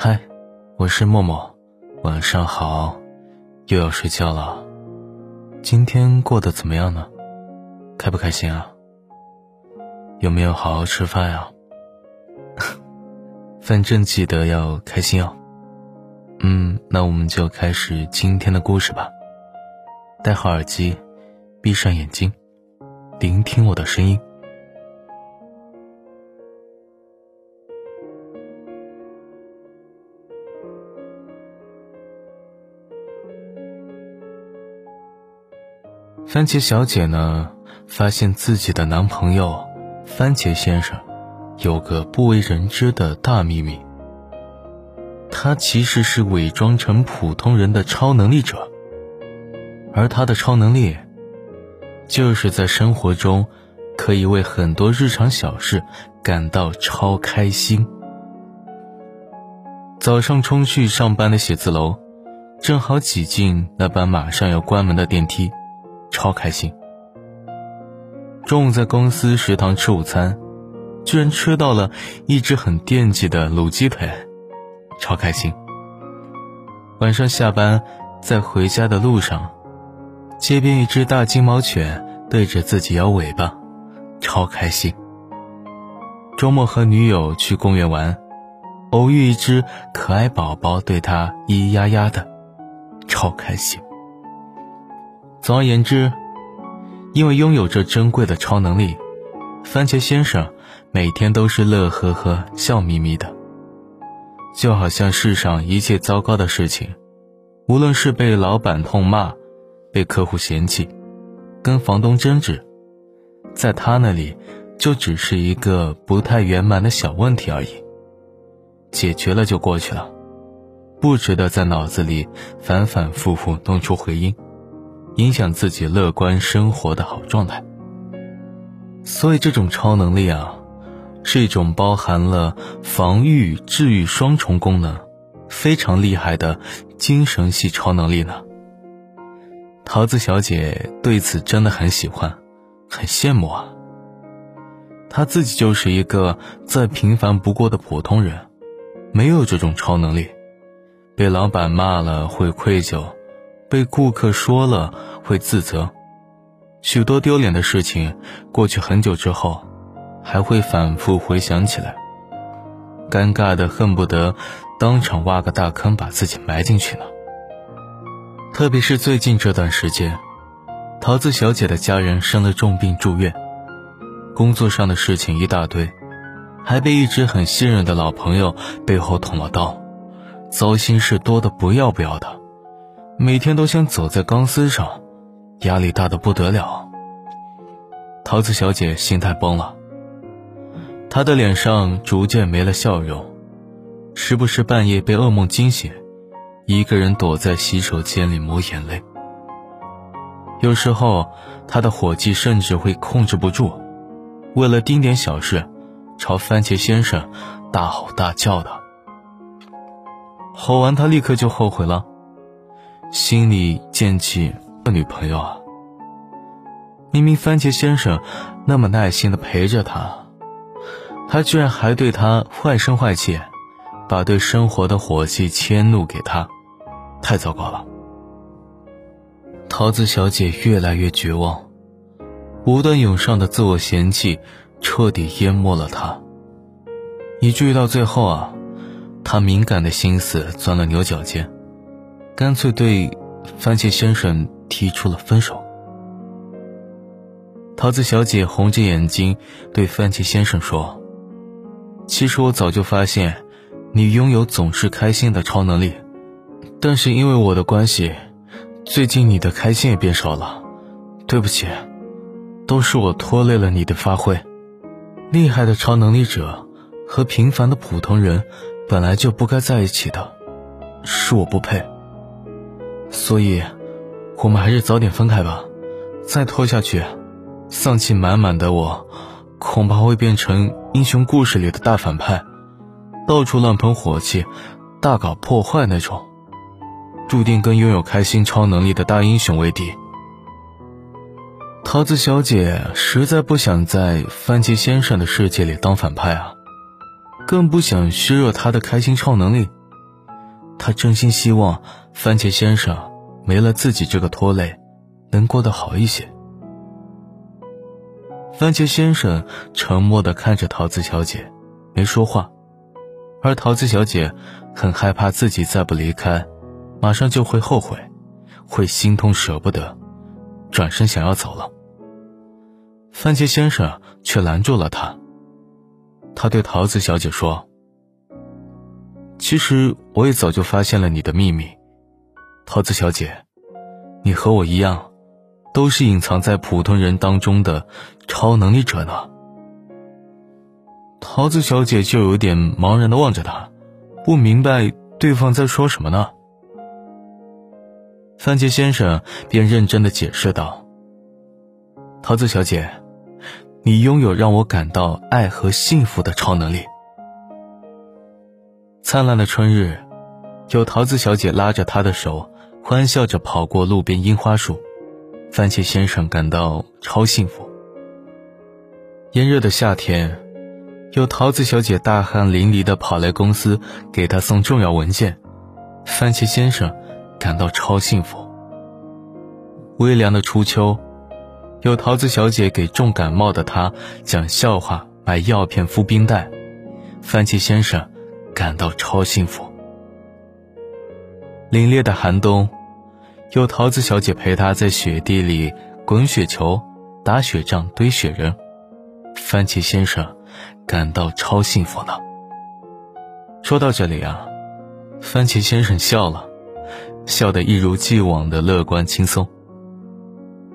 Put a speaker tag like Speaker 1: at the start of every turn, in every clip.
Speaker 1: 嗨，我是默默，晚上好，又要睡觉了。今天过得怎么样呢？开不开心啊？有没有好好吃饭呀？反正记得要开心哦。嗯，那我们就开始今天的故事吧。戴好耳机，闭上眼睛，聆听我的声音。番茄小姐呢，发现自己的男朋友番茄先生有个不为人知的大秘密。他其实是伪装成普通人的超能力者，而他的超能力，就是在生活中可以为很多日常小事感到超开心。早上冲去上班的写字楼，正好挤进那班马上要关门的电梯。超开心！中午在公司食堂吃午餐，居然吃到了一只很惦记的卤鸡腿，超开心。晚上下班在回家的路上，街边一只大金毛犬对着自己摇尾巴，超开心。周末和女友去公园玩，偶遇一只可爱宝宝对他咿咿呀呀的，超开心。总而言之，因为拥有这珍贵的超能力，番茄先生每天都是乐呵呵、笑眯眯的，就好像世上一切糟糕的事情，无论是被老板痛骂、被客户嫌弃、跟房东争执，在他那里就只是一个不太圆满的小问题而已，解决了就过去了，不值得在脑子里反反复复弄出回音。影响自己乐观生活的好状态，所以这种超能力啊，是一种包含了防御、治愈双重功能，非常厉害的精神系超能力呢。桃子小姐对此真的很喜欢，很羡慕啊。她自己就是一个再平凡不过的普通人，没有这种超能力，被老板骂了会愧疚。被顾客说了会自责，许多丢脸的事情过去很久之后，还会反复回想起来，尴尬的恨不得当场挖个大坑把自己埋进去呢。特别是最近这段时间，桃子小姐的家人生了重病住院，工作上的事情一大堆，还被一直很信任的老朋友背后捅了刀，糟心事多的不要不要的。每天都像走在钢丝上，压力大的不得了。桃子小姐心态崩了，她的脸上逐渐没了笑容，时不时半夜被噩梦惊醒，一个人躲在洗手间里抹眼泪。有时候，她的火气甚至会控制不住，为了丁点小事，朝番茄先生大吼大叫的。吼完，她立刻就后悔了。心里惦记女朋友啊！明明番茄先生那么耐心的陪着他，他居然还对他坏声坏气，把对生活的火气迁怒给他，太糟糕了。桃子小姐越来越绝望，不断涌上的自我嫌弃彻底淹没了她，以至于到最后啊，她敏感的心思钻了牛角尖。干脆对番茄先生提出了分手。桃子小姐红着眼睛对番茄先生说：“其实我早就发现，你拥有总是开心的超能力，但是因为我的关系，最近你的开心也变少了。对不起，都是我拖累了你的发挥。厉害的超能力者和平凡的普通人本来就不该在一起的，是我不配。”所以，我们还是早点分开吧。再拖下去，丧气满满的我，恐怕会变成英雄故事里的大反派，到处乱喷火气，大搞破坏那种，注定跟拥有开心超能力的大英雄为敌。桃子小姐实在不想在番茄先生的世界里当反派啊，更不想削弱他的开心超能力。他真心希望番茄先生没了自己这个拖累，能过得好一些。番茄先生沉默地看着桃子小姐，没说话，而桃子小姐很害怕自己再不离开，马上就会后悔，会心痛舍不得，转身想要走了。番茄先生却拦住了他。他对桃子小姐说：“其实我也早就发现了你的秘密，桃子小姐，你和我一样。”都是隐藏在普通人当中的超能力者呢。桃子小姐就有点茫然的望着他，不明白对方在说什么呢。番茄先生便认真的解释道：“桃子小姐，你拥有让我感到爱和幸福的超能力。”灿烂的春日，有桃子小姐拉着他的手，欢笑着跑过路边樱花树。番茄先生感到超幸福。炎热的夏天，有桃子小姐大汗淋漓的跑来公司给他送重要文件，番茄先生感到超幸福。微凉的初秋，有桃子小姐给重感冒的他讲笑话、买药片、敷冰袋，番茄先生感到超幸福。凛冽的寒冬。有桃子小姐陪他在雪地里滚雪球、打雪仗、堆雪人，番茄先生感到超幸福呢。说到这里啊，番茄先生笑了，笑得一如既往的乐观轻松。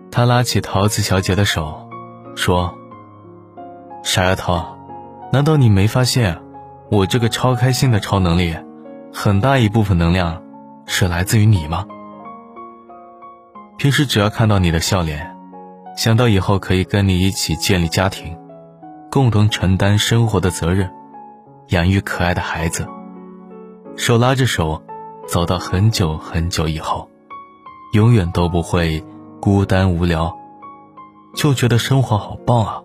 Speaker 1: 他拉起桃子小姐的手，说：“傻丫头，难道你没发现，我这个超开心的超能力，很大一部分能量是来自于你吗？”平时只要看到你的笑脸，想到以后可以跟你一起建立家庭，共同承担生活的责任，养育可爱的孩子，手拉着手走到很久很久以后，永远都不会孤单无聊，就觉得生活好棒啊！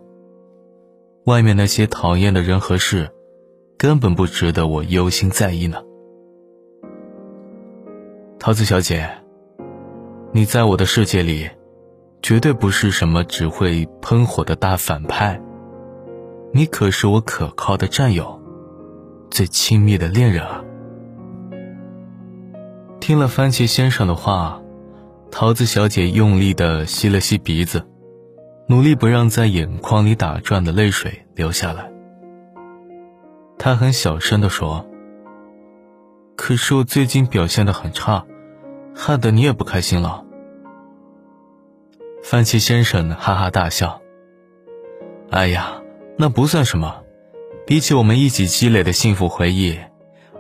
Speaker 1: 外面那些讨厌的人和事，根本不值得我忧心在意呢。桃子小姐。你在我的世界里，绝对不是什么只会喷火的大反派。你可是我可靠的战友，最亲密的恋人啊！听了番茄先生的话，桃子小姐用力的吸了吸鼻子，努力不让在眼眶里打转的泪水流下来。他很小声的说：“可是我最近表现的很差。”害得你也不开心了。番茄先生哈哈大笑。哎呀，那不算什么，比起我们一起积累的幸福回忆，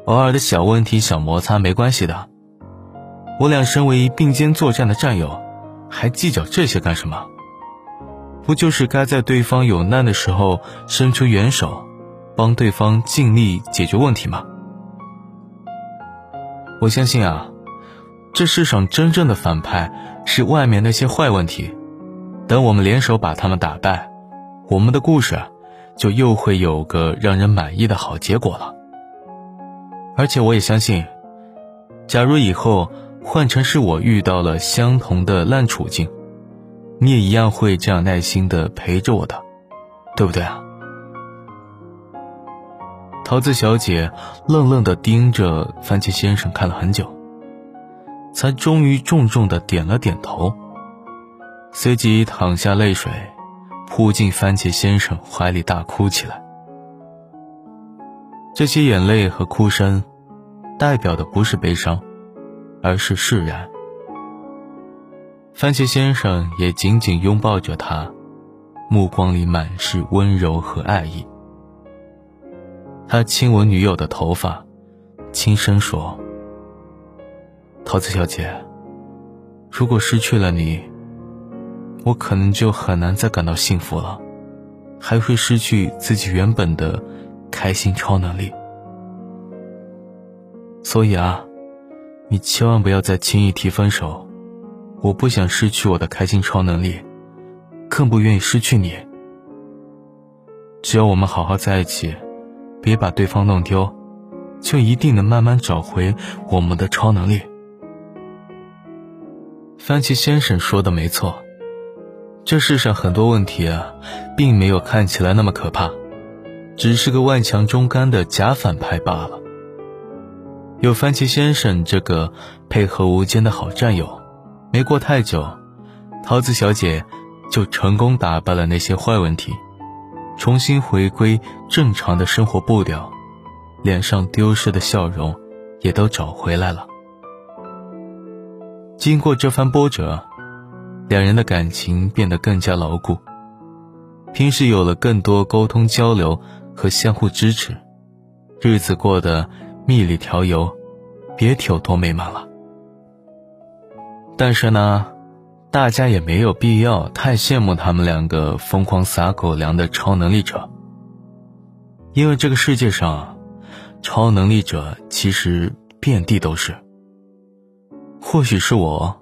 Speaker 1: 偶尔的小问题、小摩擦没关系的。我俩身为并肩作战的战友，还计较这些干什么？不就是该在对方有难的时候伸出援手，帮对方尽力解决问题吗？我相信啊。这世上真正的反派是外面那些坏问题，等我们联手把他们打败，我们的故事就又会有个让人满意的好结果了。而且我也相信，假如以后换成是我遇到了相同的烂处境，你也一样会这样耐心的陪着我的，对不对啊？桃子小姐愣愣的盯着番茄先生看了很久。才终于重重的点了点头，随即淌下泪水，扑进番茄先生怀里大哭起来。这些眼泪和哭声，代表的不是悲伤，而是释然。番茄先生也紧紧拥抱着她，目光里满是温柔和爱意。他亲吻女友的头发，轻声说。桃子小姐，如果失去了你，我可能就很难再感到幸福了，还会失去自己原本的开心超能力。所以啊，你千万不要再轻易提分手，我不想失去我的开心超能力，更不愿意失去你。只要我们好好在一起，别把对方弄丢，就一定能慢慢找回我们的超能力。番茄先生说的没错，这世上很多问题啊，并没有看起来那么可怕，只是个万强中干的假反派罢了。有番茄先生这个配合无间的好战友，没过太久，桃子小姐就成功打败了那些坏问题，重新回归正常的生活步调，脸上丢失的笑容也都找回来了。经过这番波折，两人的感情变得更加牢固，平时有了更多沟通交流和相互支持，日子过得。蜜里调油，别提有多美满了。但是呢，大家也没有必要太羡慕他们两个疯狂撒狗粮的超能力者，因为这个世界上，超能力者其实遍地都是。或许是我，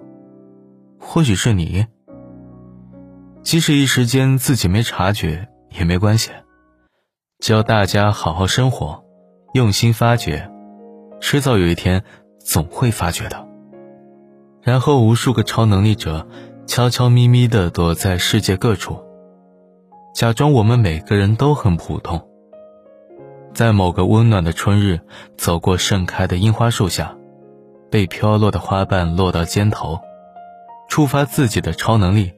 Speaker 1: 或许是你，即使一时间自己没察觉也没关系，只要大家好好生活，用心发掘。迟早有一天，总会发觉的。然后，无数个超能力者悄悄咪咪地躲在世界各处，假装我们每个人都很普通。在某个温暖的春日，走过盛开的樱花树下，被飘落的花瓣落到肩头，触发自己的超能力，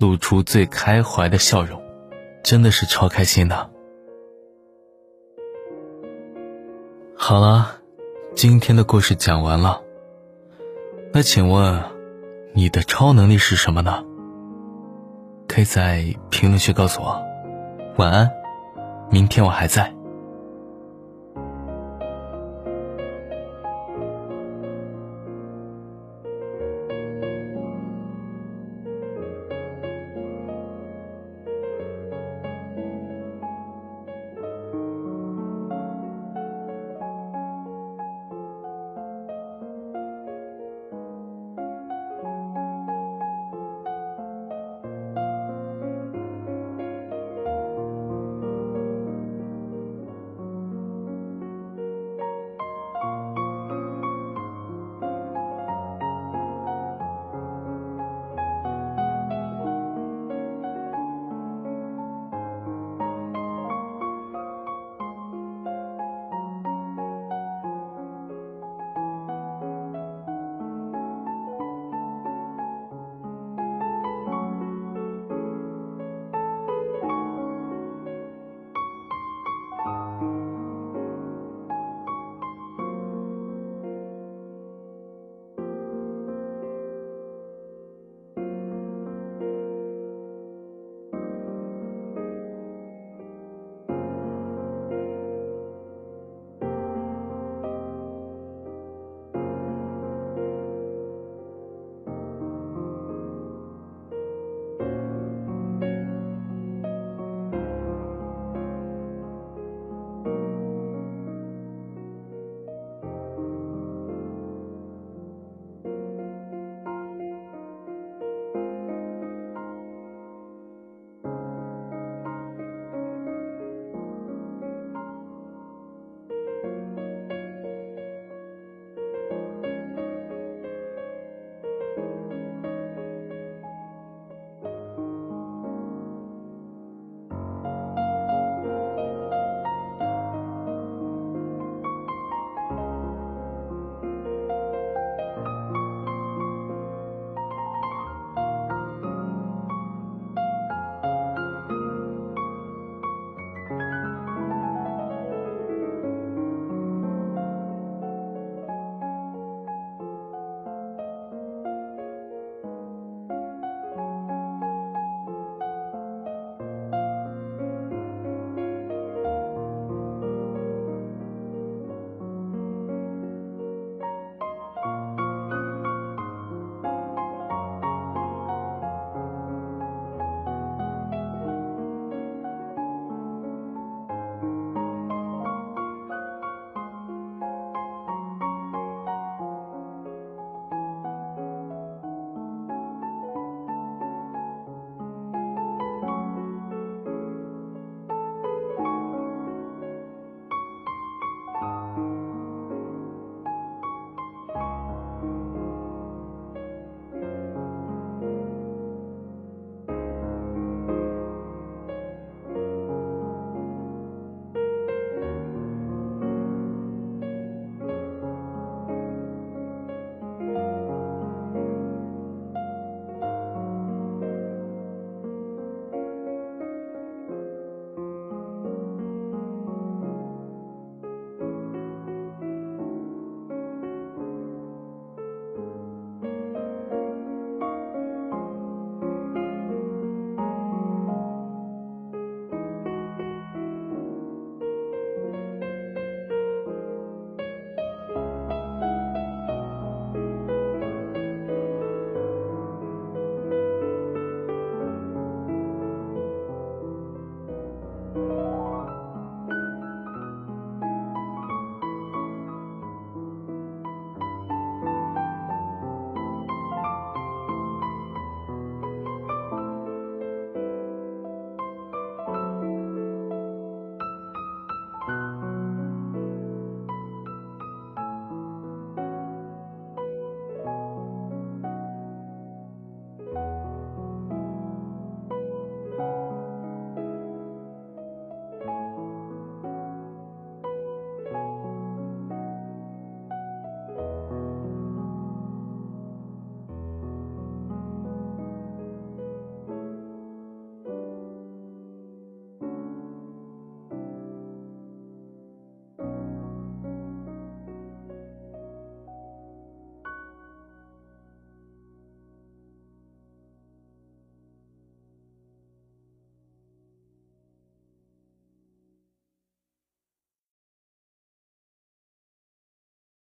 Speaker 1: 露出最开怀的笑容，真的是超开心的。好了。今天的故事讲完了，那请问，你的超能力是什么呢？可以在评论区告诉我。晚安，明天我还在。